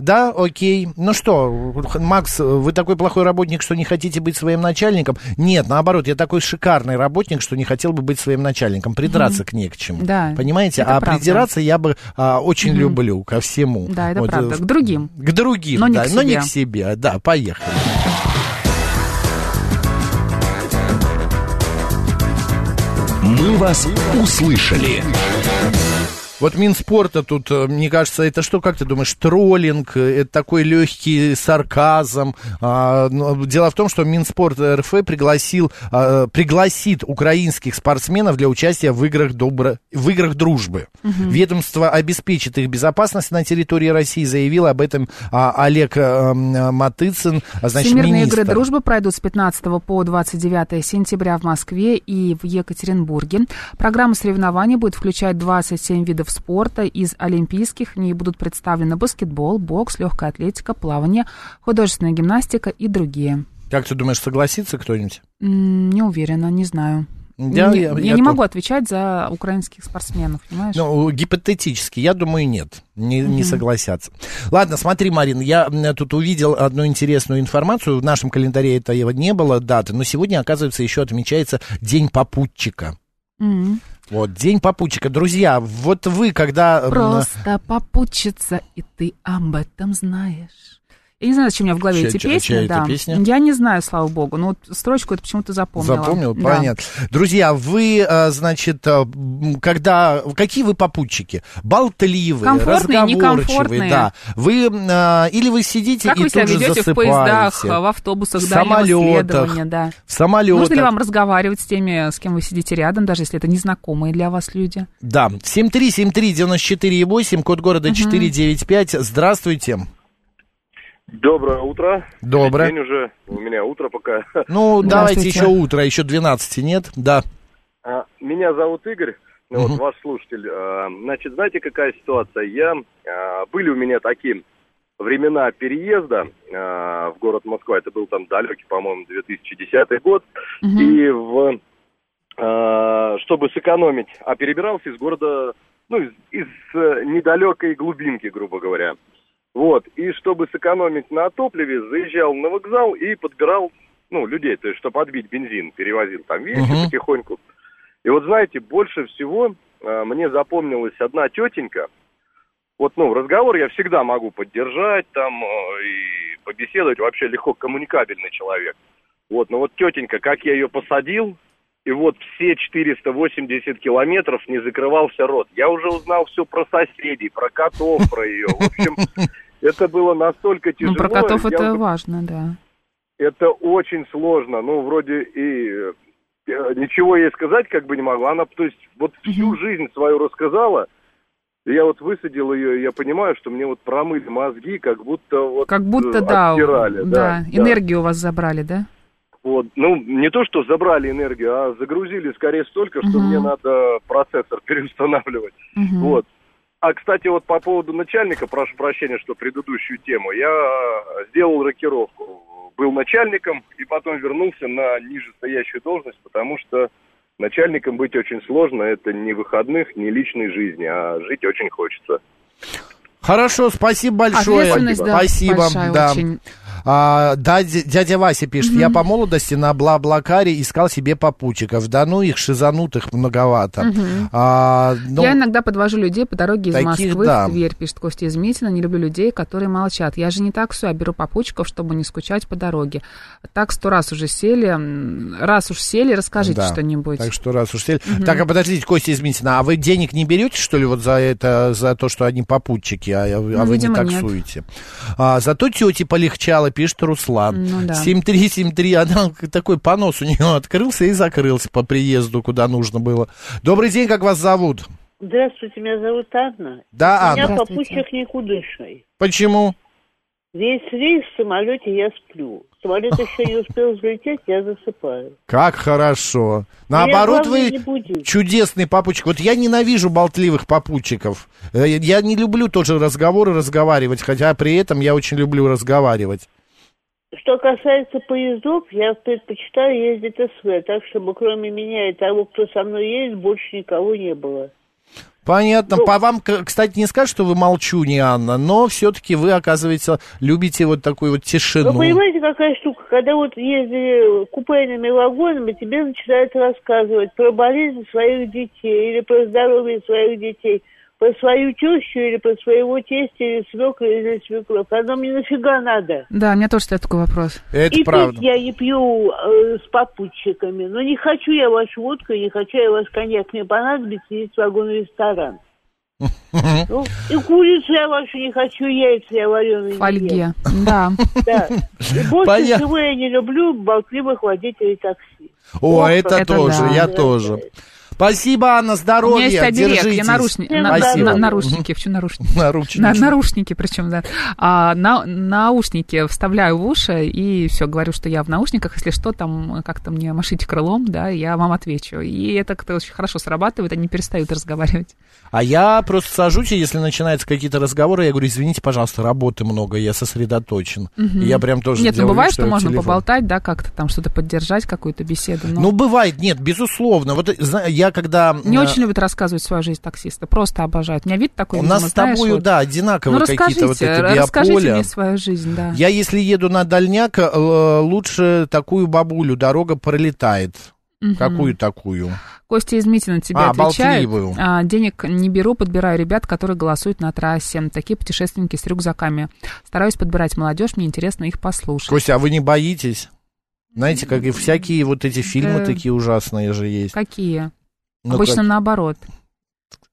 Да, окей. Ну что, Макс, вы такой плохой работник, что не хотите быть своим начальником? Нет, наоборот, я такой шикарный работник, что не хотел бы быть своим начальником. Придраться mm-hmm. к не к чему. Да, Понимаете? а правда. придираться я бы а, очень mm-hmm. люблю ко всему. Да, это вот. Э, правда. К другим. К другим, но да. Не к но не к себе. Да, поехали. Мы вас услышали. Вот Минспорта тут, э, мне кажется, это что, как ты думаешь, троллинг, э, это такой легкий сарказм. А, но дело в том, что Минспорт РФ пригласил, а, пригласит украинских спортсменов для участия в играх, добро, в играх дружбы. Ведомство обеспечит их безопасность на территории России, заявил об этом а, Олег м, Матыцин, значит, Всемирные министр. игры дружбы пройдут с 15 по 29 сентября в Москве и в Екатеринбурге. Программа соревнований будет включать 27 видов спорта. Из олимпийских в ней будут представлены баскетбол, бокс, легкая атлетика, плавание, художественная гимнастика и другие. Как ты думаешь, согласится кто-нибудь? Не уверена, не знаю. Я- не, я- я я не могу отвечать за украинских спортсменов, понимаешь? Ну, гипотетически, я думаю, нет, не, не согласятся. Ладно, смотри, Марин, я тут увидел одну интересную информацию. В нашем календаре этого не было даты, но сегодня, оказывается, еще отмечается День попутчика. М. Вот, День попутчика. Друзья, вот вы, когда... Просто попутчица, и ты об этом знаешь. Я не знаю, зачем у меня в голове Чья- эти песни. чья да. песня? Я не знаю, слава богу. Но вот строчку это почему-то запомнила. Запомнил? Да. Понятно. Друзья, вы, а, значит, м, когда... Какие вы попутчики? Болтливые, Комфортные, некомфортные? да. Вы... а, или вы сидите Как и вы себя тут ведете в засыпаете? поездах, в автобусах В самолетах, да. В самолетах. Нужно ли вам разговаривать с теми, с кем вы сидите рядом, даже если это незнакомые для вас люди? Да, 7373948, код города 495. Здравствуйте. Доброе утро. Доброе. День уже, у меня утро пока. Ну, давайте еще утро, еще 12 нет? Да. А, Меня зовут Игорь, ну, Мгм. вот ваш слушатель. А, Значит, знаете, какая ситуация? Я, а, были у меня такие времена переезда в город Москва, это был там далекий, по-моему, 2010 год, и в, чтобы сэкономить, а перебирался из города, ну, из, из э, недалекой глубинки, грубо говоря. Вот, и чтобы сэкономить на топливе, заезжал на вокзал и подбирал, ну, людей, то есть, чтобы отбить бензин, перевозил там вещи Мгм. потихоньку. И вот, знаете, больше всего а, мне запомнилась одна тетенька. Вот, ну, разговор я всегда могу поддержать там э, и побеседовать, вообще легко коммуникабельный человек. Вот, но вот тетенька, как я ее посадил, и вот все 480 километров не закрывался рот. Я уже узнал все про соседей, про котов, про ее. В общем, это было настолько тяжело. Ну, про котов Я это уже- важно, да. это очень сложно. Ну, вроде и э, ничего ей сказать как бы не могла. Она, то есть, вот всю жизнь свою рассказала. И Я вот высадил ее, и я понимаю, что мне вот промыли мозги, как будто вот Как будто, э, да, оттирали. да, энергию у вас забрали, да? Вот, ну, не то, что забрали энергию, а загрузили скорее столько, что Мгм. мне надо процессор переустанавливать. Мгм. Вот. А, кстати, вот по поводу начальника, прошу прощения, что предыдущую тему, я сделал рокировку. Был начальником и потом вернулся на нижестоящую должность, потому что начальником быть очень сложно. Это не выходных, не личной жизни, а жить очень хочется. Хорошо, спасибо большое. Ответственность, да, спасибо, большая да. очень. А, да, дя- дядя Вася пишет, я по молодости на Бла-Блакаре искал себе попутчиков. Да ну их шизанутых многовато. Мгм. А, ну, Я иногда подвожу людей по дороге из Таких, Москвы да. в Тверь, пишет Костя из Митина. Не люблю людей, которые молчат. Я же не таксу, а беру попутчиков, чтобы не скучать по дороге. Так сто раз уже сели. Раз уж сели, расскажите да. что-нибудь. Так что раз уж сели. Так, а подождите, Костя из Митина, а вы денег не берете, что ли, вот за это, за то, что они попутчики, а, а вы не видимо, нет. таксуете? А, зато тети полегчало, пишет Руслан. Ну да. 7373, она такой понос у нее открылся и закрылся по приезду, куда нужно было. Добрый день, как вас зовут? Здравствуйте, меня зовут Анна. Да, У меня Анна. попутчик никудышный. Почему? Весь рейс в самолете я сплю. Самолет еще не успел взлететь, я засыпаю. Как хорошо. Наоборот, вы чудесный попутчик. Вот я ненавижу болтливых попутчиков. Э, Я не люблю тоже разговоры разговаривать, хотя при этом я очень люблю разговаривать. Что касается поездов, я предпочитаю ездить СВ, так чтобы кроме меня и того, кто со мной едет, больше никого не было. Понятно. По вам, кстати, не скажут, что вы молчуни, Анна, но все-таки вы, оказывается, любите вот такую вот тишину. Вы понимаете, какая штука? Когда вот ездили купейными вагонами, тебе начинают рассказывать про болезни своих детей или про здоровье своих детей. Про свою тещу или про своего тестя или свекра или свекровь. Оно мне нафига надо? Да, у меня тоже стоит такой вопрос. Это и правда. пить я не пью э, с попутчиками. Но не хочу я вашу водку, не хочу я ваш коньяк. Мне понадобится есть вагонный ресторан. Ну, и курицу я вашу не хочу, яйца я вареные фольге. Да. Да. И больше всего я не люблю болтливых водителей такси. О, это, тоже, я тоже. Спасибо, Анна, У здоровья, меня есть оберег, держитесь. я нарушни- Всем на- на- нарушники, почему нарушники? Наручники. На, нарушники причем, да. А, на, наушники вставляю в уши и все, говорю, что я в наушниках. Если что, там как-то мне машите крылом, да, я вам отвечу. И это как-то очень хорошо срабатывает, они перестают разговаривать. А я просто сажусь, и если начинаются какие-то разговоры, я говорю, извините, пожалуйста, работы много, я сосредоточен. И я прям тоже Нет, ну бывает, что я в можно телефон. поболтать, да, как-то там что-то поддержать, какую-то беседу. но Ну, бывает, нет, безусловно. Вот зна- я когда... не э, очень любят рассказывать свою жизнь таксисты, просто обожают. У меня вид такой, У видимо, нас с знаешь, тобою, вот. да, одинаковые Ну, какие-то вот расскажите, эти расскажите биополя. мне свою жизнь, да. Я, если еду на дальняк, э, лучше такую бабулю, дорога пролетает. Мгм. Какую такую? Костя из Митина тебе А, отвечает. болтливую. А, денег не беру, подбираю ребят, которые голосуют на трассе. Такие путешественники с рюкзаками. Стараюсь подбирать молодежь, мне интересно их послушать. Костя, а вы не боитесь? Знаете, как и всякие вот эти фильмы Э, такие ужасные же есть. Какие? Ну, Обычно как- наоборот.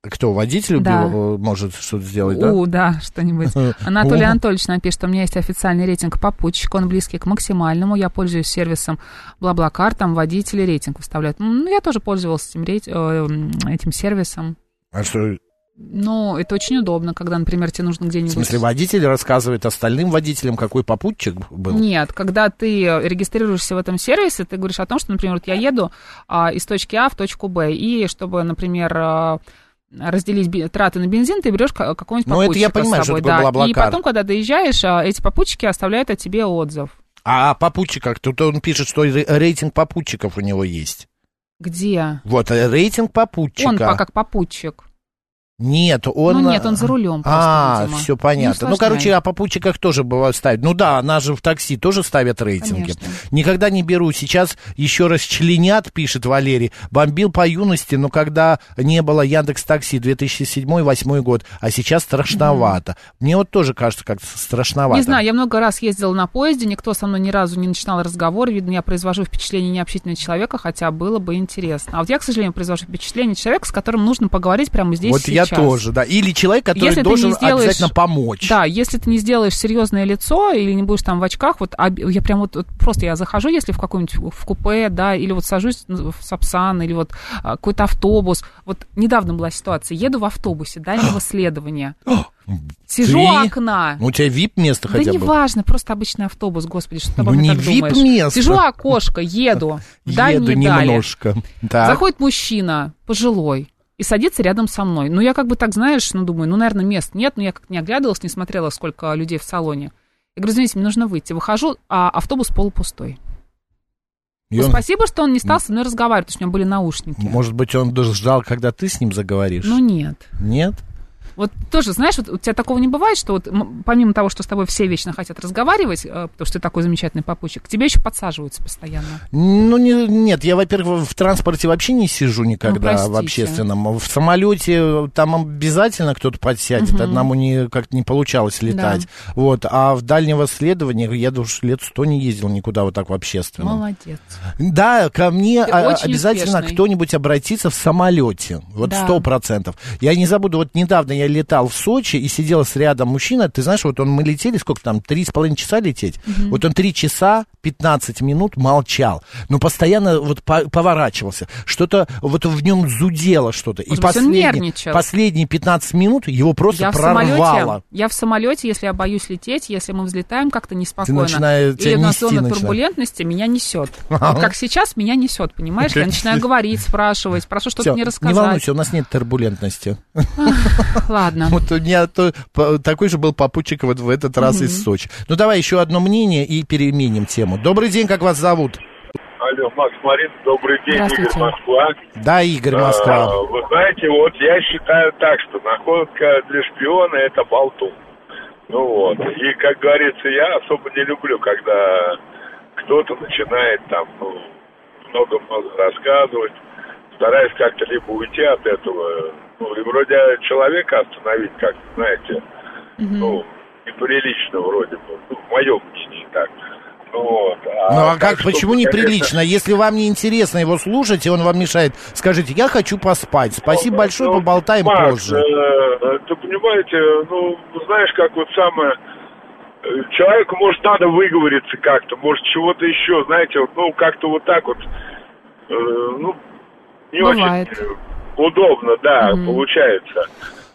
Кто, водитель Да. убил, э, может что-то сделать, да? У, да, что-нибудь. Анатолий. Анатольевич напишет, у меня есть официальный рейтинг попутчика, он близкий к максимальному. Я пользуюсь сервисом Блаблакар, там водители рейтинг выставляют. Ну, я тоже пользовалась этим, рейт- э, этим сервисом. А что, Ну, это очень удобно, когда, например, тебе нужно в где-нибудь... смысле, водитель рассказывает остальным водителям, какой попутчик был? Нет, когда ты регистрируешься в этом сервисе, ты говоришь о том, что, например, вот я еду а, из точки А в точку Б, и чтобы, например, а, разделить траты на бензин, ты берешь ка- какого-нибудь Ну, это я попутчика понимаю, с что собой. такое да. И потом, когда доезжаешь, а, эти попутчики оставляют о тебе отзыв. А попутчик как? Тут он пишет, что ре- рейтинг попутчиков у него есть. Где? Вот, э, рейтинг попутчика. Он как попутчик. Нет, он... Ну, нет, он за рулем просто, А, видимо. все понятно. Ну, короче, о попутчиках тоже бывает ставят. Ну да, нас же в такси тоже ставят рейтинги. Конечно. Никогда не беру. Сейчас еще раз членят, пишет Валерий. Бомбил по юности, но когда не было Яндекс Такси 2007-2008 год, а сейчас страшновато. Мне вот тоже кажется как-то страшновато. Не знаю, я много раз ездила на поезде, никто со мной ни разу не начинал разговор. Видно, я произвожу впечатление необщительного человека, хотя было бы интересно. А вот я, к сожалению, произвожу впечатление человека, с которым нужно поговорить прямо здесь Вот я сейчас. тоже, да. Или человек, который Если должен сделаешь- обязательно помочь. Да, если ты не сделаешь серьезное лицо или не будешь там в очках, вот я прям вот, вот просто я захожу, если в какой-нибудь в купе, да, или вот сажусь в Сапсан, или вот а, какой-то автобус. Вот недавно была ситуация, еду в автобусе дальнего следования. Сижу у окна. Ну, у тебя вип-место Да хотя бы. неважно, просто обычный автобус, господи, что ты Ну, не так думаешь? вип-место. Сижу у окошка, еду, Еду немножко. Заходит мужчина, пожилой, и садится рядом со мной. Ну, я как бы так, знаешь, ну, думаю, ну, наверное, мест нет, но я как-то не оглядывалась, не смотрела, сколько людей в салоне. Я говорю, извините, мне нужно выйти. Выхожу, а автобус полупустой. И Ну, он- спасибо, что он не стал со мной разговаривать, потому что у него были наушники. Может быть, он ждал, когда ты с ним заговоришь? Ну, нет. Нет? Вот тоже, знаешь, вот у тебя такого не бывает, что вот помимо того, что с тобой все вечно хотят разговаривать, э, потому что ты такой замечательный попутчик, к тебе еще подсаживаются постоянно. Ну, не- нет, я, во-первых, в транспорте вообще не сижу никогда Ну, в общественном. В самолете там обязательно кто-то подсядет, Мгм. одному не, как-то не получалось летать. Вот, а в дальнего следования я уж лет сто не ездил никуда вот так в общественном. Молодец. Да, ко мне а, обязательно кто-нибудь обратится в самолете. Вот Да. сто процентов. Я не забуду, вот недавно я летал в Сочи и сидел с рядом мужчина. Ты знаешь, вот он мы летели, сколько там, три с половиной часа лететь. Мгм. Вот он три часа 15 минут молчал, но постоянно вот по- поворачивался. Что-то вот в нем зудело что-то. И последние, последние 15 минут его просто Я в прорвало. самолете, я в самолете, если я боюсь лететь, если мы взлетаем как-то неспокойно, начинаешь- тебя или у нас нести зона начинает. турбулентности, меня несет. Ага. Вот как сейчас меня несет, понимаешь? Я начинаю говорить, спрашивать, прошу что-то мне не рассказать. волнуйся, у нас нет турбулентности. Ладно. Вот у меня то- по- такой же был попутчик вот в этот раз Мгм. из Сочи. Ну, давай еще одно мнение и переменим тему. Добрый день, как вас зовут? Алло, Макс Марин, добрый день. Игорь Москва. Да, Игорь, Москва. А, вы знаете, вот я считаю так, что находка для шпиона это болтун. Ну вот. И, как говорится, я особо не люблю, когда кто-то начинает там ну, много-много рассказывать. Стараюсь как-то либо уйти от этого, Ну, и вроде человека остановить как-то, знаете, ну, неприлично вроде бы. Ну, в моем мнении так. Ну, вот. Ну а так, как, почему чтобы, неприлично? Если вам не интересно его слушать, и он вам мешает, скажите, я хочу поспать. Спасибо Ну, большое, ну, поболтаем Макс, позже. э, ты понимаете, ну, знаешь, как вот самое... э, Человеку, может, надо выговориться как-то, может, чего-то еще, знаете, вот, ну, как-то вот так вот, э, ну, не Бывает. очень э, удобно, да, получается.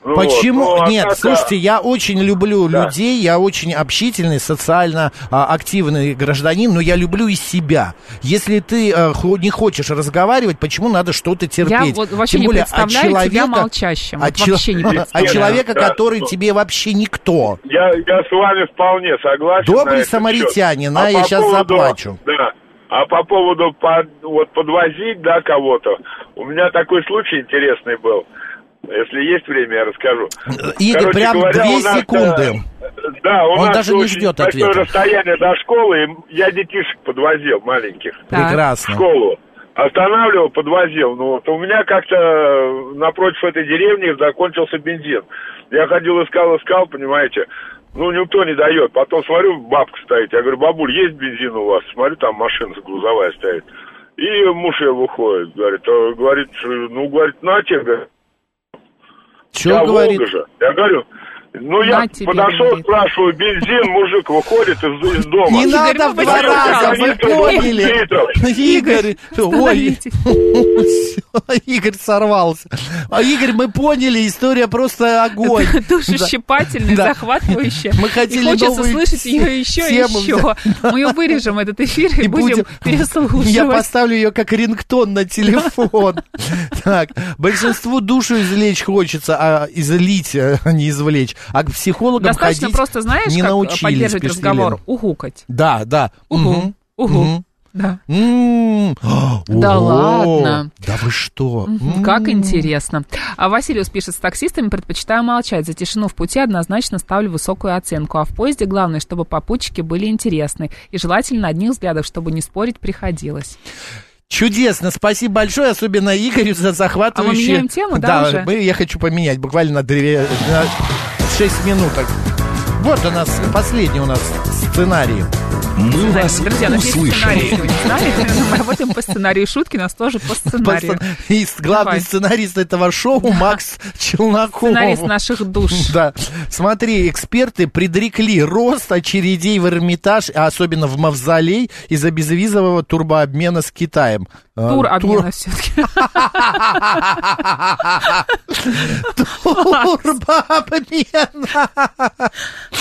Ну, вот. Почему? Ну, а Нет, так, а, слушайте, я очень люблю Да. людей, я очень общительный, социально а, активный гражданин, но я люблю и себя. Если ты э, хо- не хочешь разговаривать, почему надо что-то терпеть? вот вообще Тем не более от представляю тебя человека- молчащим. от Вот вообще не. От человека, Да. который тебе вообще никто. Я, я с вами вполне согласен. Добрый самаритянин, счет. а, я поводу- заплачу. Да. А по поводу под- вот подвозить, да, кого-то, у меня такой случай интересный был. Если есть время, я расскажу. Игорь, Короче прям говоря, две секунды. э, Да, у Он нас даже не ждет ответа. расстояние до школы, и я детишек подвозил, маленьких. Прекрасно. В школу. Останавливал, подвозил. Ну вот у меня как-то напротив этой деревни закончился бензин. Я ходил, искал, искал, понимаете. Ну, никто не дает. Потом смотрю, бабка стоит. Я говорю, бабуль, есть бензин у вас? Смотрю, там машина грузовая стоит. И муж ее выходит, говорит, а, говорит, ну, говорит, на тебе, говорит, Че я говорит? Волга же. Я говорю, ну, я На тебе, подошел, говорит. спрашиваю, бензин, мужик выходит из, из дома. Не Игорь, надо в два раза, вы поняли. 20 литров. Игорь, ой, Игорь сорвался. А Игорь, мы поняли, история просто огонь. Душещипательная, Да. захватывающая. Мы хотели и хочется слышать ее еще и еще. Мы ее вырежем, этот эфир, и, И будем, переслушивать. Я поставлю ее как рингтон на телефон. Так, большинству душу извлечь хочется, а излить, а не извлечь. А к психологам Достаточно ходить просто, знаешь, не как научились, поддерживать разговор? Елена. Угукать. Да, да. Угу. Мгм. Угу. Да. Да ладно. Да вы что? Как интересно. А Василиус пишет, с таксистами предпочитаю молчать. За тишину в пути однозначно ставлю высокую оценку. А в поезде главное, чтобы попутчики были интересны. И желательно одних взглядов, чтобы не спорить приходилось. Чудесно, спасибо большое, особенно Игорю за захватывающие... А мы меняем тему, да, уже? мы, я хочу поменять буквально на, две, на 6 минуток. Вот у нас последний у нас сценарий. Мы вас Друзья, услышали. Сценарий. Мы работаем по сценарию шутки, нас тоже по сценарию. И главный Давай. сценарист этого шоу Макс Челноков. Сценарист наших душ. Да. Смотри, эксперты предрекли рост очередей в Эрмитаж, а особенно в Мавзолей, из-за безвизового турбообмена с Китаем. А, Тур обмена все-таки. Турбообмена.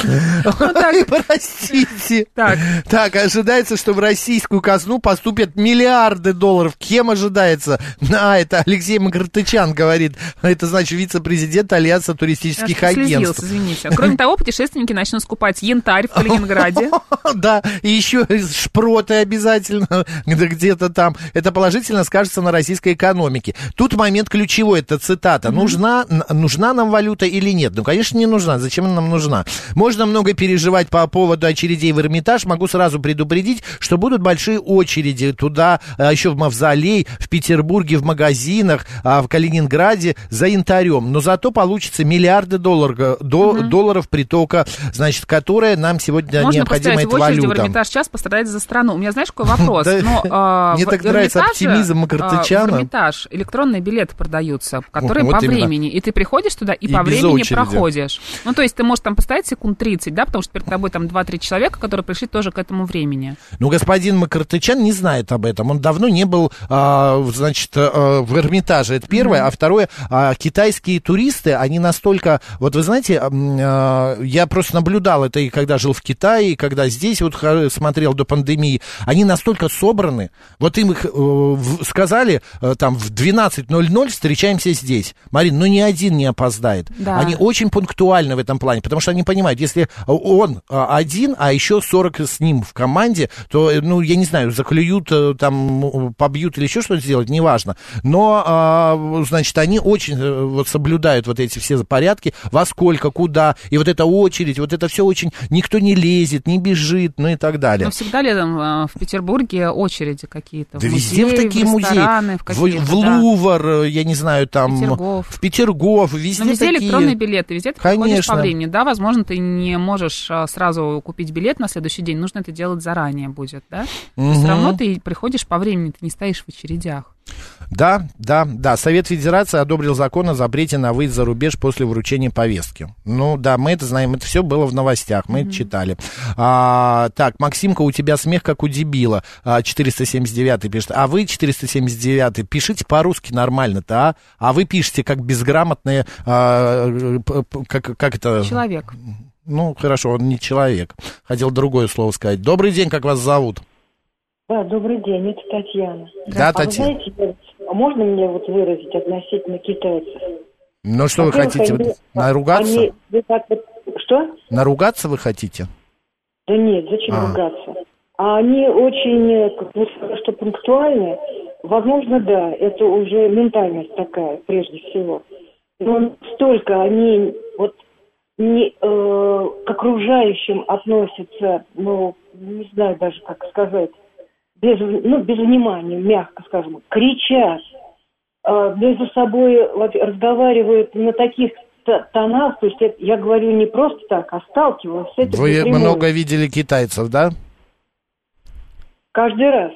Ой, Простите. Так. Так, ожидается, что в российскую казну поступят миллиарды долларов. Кем ожидается? А, это Алексей Макартычан говорит. Это значит вице-президент Альянса туристических агентств. извините. Кроме того, путешественники начнут скупать янтарь в Калининграде. Да, и еще шпроты обязательно где- где-то там. Это положительно скажется на российской экономике. Тут момент ключевой, это цитата. Нужна, нужна нам валюта или нет? Ну, конечно, не нужна. Зачем она нам нужна? Можно много переживать по поводу очередей в Эрмитаж. Могу сразу предупредить, что будут большие очереди туда, а, еще в Мавзолей, в Петербурге, в магазинах, а, в Калининграде за янтарем. Но зато получится миллиарды долларов, до, долларов притока, значит, которая нам сегодня Можно необходима эта в очереди в валюта. Эрмитаж час пострадать за страну. У меня, знаешь, какой вопрос? А, мне так нравится оптимизм Макартычана. В Эрмитаж электронные билеты продаются, которые по времени. И ты приходишь туда и, по времени проходишь. Ну, то есть ты можешь там постоять секунд 30, да, потому что перед тобой там 2-3 человека, которые пришли тоже к этому времени. Ну, господин Макартычан не знает об этом. Он давно не был, а, значит, а, в Эрмитаже. Это первое. А второе, а, китайские туристы, они настолько... Вот вы знаете, а, я просто наблюдал это и когда жил в Китае, и когда здесь вот смотрел до пандемии. Они настолько собраны. Вот им их э, сказали, э, там, в 12.00 встречаемся здесь. Марин, ну ни один не опоздает. Да. Они очень пунктуальны в этом плане, потому что они понимают, если он один, а еще 40 с ним в команде, то, э, ну, я не знаю, заклюют, э, там, побьют или еще что-то сделать, неважно. Но, а, значит, они очень э, вот соблюдают вот эти все порядки, во сколько, куда, и вот эта очередь, вот это все очень, никто не лезет, не бежит, ну и так далее. Но всегда летом э, в Петербурге очереди какие-то. Да в везде в музеи, такие в музеи. в, В, в да. Лувр, э, я не знаю, там... Петергоф. В Петергоф, везде Но везде такие... электронные билеты, везде ты Конечно. по времени. Да, возможно, ты не можешь а, сразу купить билет на следующий день, нужно это делать заранее будет, да? Мгм. Все равно ты приходишь по времени, ты не стоишь в очередях. Да, да, да. Совет Федерации одобрил закон о запрете на выезд за рубеж после вручения повестки. Ну да, мы это знаем, это все было в новостях, мы это читали. А, так, Максимка, у тебя смех как у дебила. А, 479 пишет. А вы, 479, пишите по-русски нормально-то, а? А вы пишете как безграмотные, а, п- как, как это... Человек. Ну, хорошо, он не человек. Хотел другое слово сказать. Добрый день, как вас зовут? Да, добрый день, это Татьяна. Да, а Татьяна. вы знаете, а можно мне вот выразить относительно китайцев? Ну, что вы хотите? они- Наругаться? они- вы так вот- что? Наругаться вы хотите? Да нет, зачем А. ругаться? А они очень, э, как вы сказали, что пунктуальны. Возможно, да, это уже ментальность такая, прежде всего. Но столько они вот не, э, к окружающим относятся, ну, не знаю даже, как сказать, без, ну, без внимания, мягко скажем, кричат, э, между собой вот разговаривают на таких тонах, то есть это я говорю не просто так, а сталкиваюсь с этим Вы напрямую. много видели китайцев, да? Каждый раз.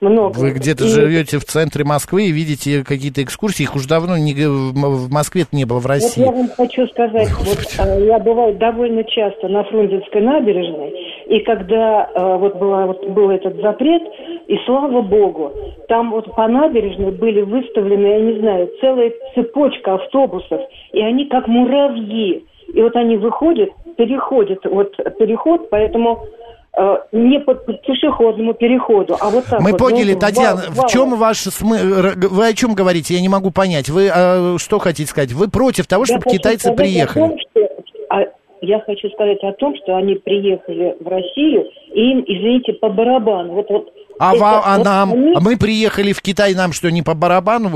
Много. Вы где-то И- живете в центре Москвы и видите какие-то экскурсии, их уже давно не, в Москве не было, в Вот России. я вам хочу сказать, вот э, я бываю довольно часто на Фрунзенской набережной, и когда э, вот, была, вот был этот запрет, и слава богу, там вот по набережной были выставлены, я не знаю, целая цепочка автобусов, и они как муравьи. И вот они выходят, переходят, вот переход, поэтому не по пешеходному переходу, а вот так Мы вот, поняли, знаете, Татьяна, вал- в валом. чем ваш смысл? Вы о чем говорите? Я не могу понять. Вы э, что хотите сказать? Вы против того, Я чтобы китайцы приехали? том, что- а, я хочу сказать о том, что они приехали в Россию, и им, извините, по барабану. Вот, вот А, это ва- а нам, а мы приехали в Китай, нам что, не по барабану,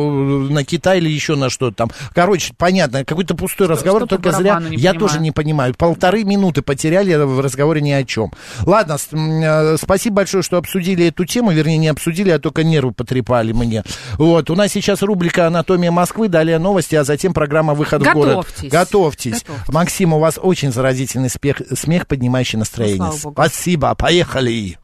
э, на Китай или еще на что-то там? Короче, понятно, какой-то пустой разговор, что только зря. Я понимаю. тоже не понимаю. Полторы минуты потеряли в разговоре ни о чем. Ладно, э, спасибо большое, что обсудили эту тему, вернее, не обсудили, а только нервы потрепали мне. Вот, у нас сейчас рубрика «Анатомия Москвы», далее новости, а затем программа «Выход в город». Готовьтесь. Готовьтесь. Максим, у вас очень заразительный смех, смех поднимающий настроение. Ну. Спасибо, поехали.